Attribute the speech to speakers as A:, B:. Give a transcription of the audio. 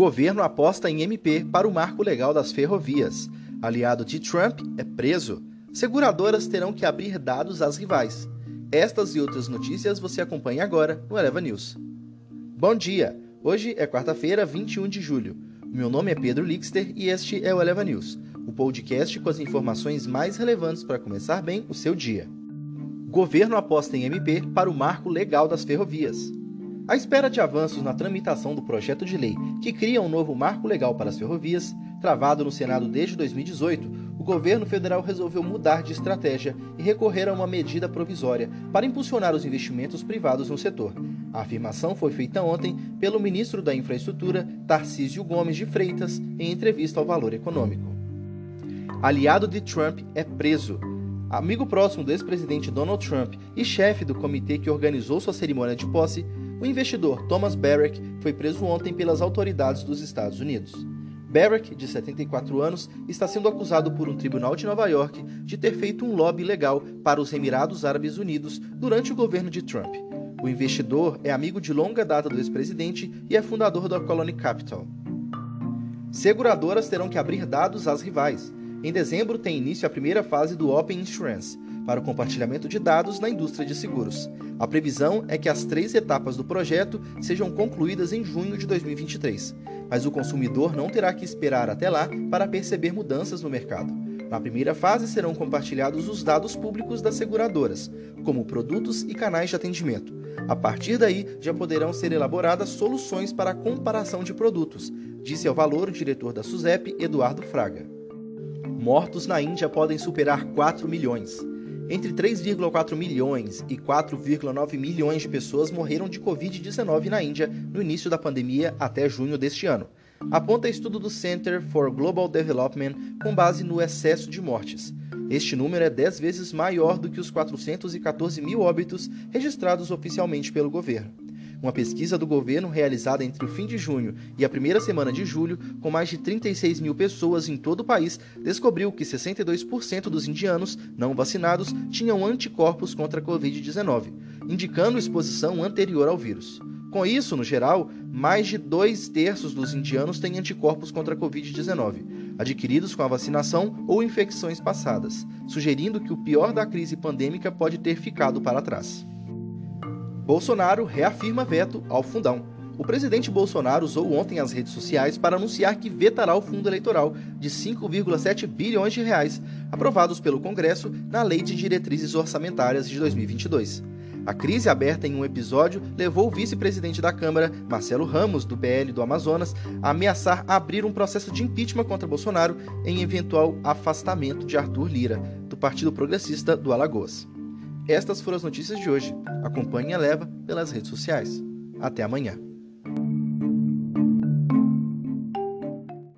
A: Governo aposta em MP para o marco legal das ferrovias. Aliado de Trump é preso. Seguradoras terão que abrir dados às rivais. Estas e outras notícias você acompanha agora no Eleva News. Bom dia! Hoje é quarta-feira, 21 de julho. Meu nome é Pedro Lixter e este é o Eleva News, o podcast com as informações mais relevantes para começar bem o seu dia. Governo aposta em MP para o marco legal das ferrovias. À espera de avanços na tramitação do projeto de lei que cria um novo marco legal para as ferrovias, travado no Senado desde 2018, o governo federal resolveu mudar de estratégia e recorrer a uma medida provisória para impulsionar os investimentos privados no setor. A afirmação foi feita ontem pelo ministro da Infraestrutura, Tarcísio Gomes de Freitas, em entrevista ao Valor Econômico. Aliado de Trump é preso. Amigo próximo do ex-presidente Donald Trump e chefe do comitê que organizou sua cerimônia de posse, o investidor Thomas Barrack foi preso ontem pelas autoridades dos Estados Unidos. Barrack, de 74 anos, está sendo acusado por um tribunal de Nova York de ter feito um lobby ilegal para os Emirados Árabes Unidos durante o governo de Trump. O investidor é amigo de longa data do ex-presidente e é fundador da Colony Capital. Seguradoras terão que abrir dados às rivais. Em dezembro tem início a primeira fase do Open Insurance, para o compartilhamento de dados na indústria de seguros. A previsão é que as três etapas do projeto sejam concluídas em junho de 2023, mas o consumidor não terá que esperar até lá para perceber mudanças no mercado. Na primeira fase serão compartilhados os dados públicos das seguradoras, como produtos e canais de atendimento. A partir daí, já poderão ser elaboradas soluções para a comparação de produtos, disse ao valor o diretor da SUSEP, Eduardo Fraga. Mortos na Índia podem superar 4 milhões. Entre 3,4 milhões e 4,9 milhões de pessoas morreram de Covid-19 na Índia no início da pandemia até junho deste ano. Aponta estudo do Center for Global Development com base no excesso de mortes. Este número é 10 vezes maior do que os 414 mil óbitos registrados oficialmente pelo governo. Uma pesquisa do governo realizada entre o fim de junho e a primeira semana de julho, com mais de 36 mil pessoas em todo o país, descobriu que 62% dos indianos não vacinados tinham anticorpos contra a Covid-19, indicando exposição anterior ao vírus. Com isso, no geral, mais de dois terços dos indianos têm anticorpos contra a Covid-19, adquiridos com a vacinação ou infecções passadas, sugerindo que o pior da crise pandêmica pode ter ficado para trás. Bolsonaro reafirma veto ao fundão. O presidente Bolsonaro usou ontem as redes sociais para anunciar que vetará o fundo eleitoral de 5,7 bilhões de reais aprovados pelo Congresso na Lei de Diretrizes Orçamentárias de 2022. A crise aberta em um episódio levou o vice-presidente da Câmara, Marcelo Ramos, do PL do Amazonas, a ameaçar abrir um processo de impeachment contra Bolsonaro em eventual afastamento de Arthur Lira, do Partido Progressista do Alagoas. Estas foram as notícias de hoje. Acompanhe e leva pelas redes sociais. Até amanhã.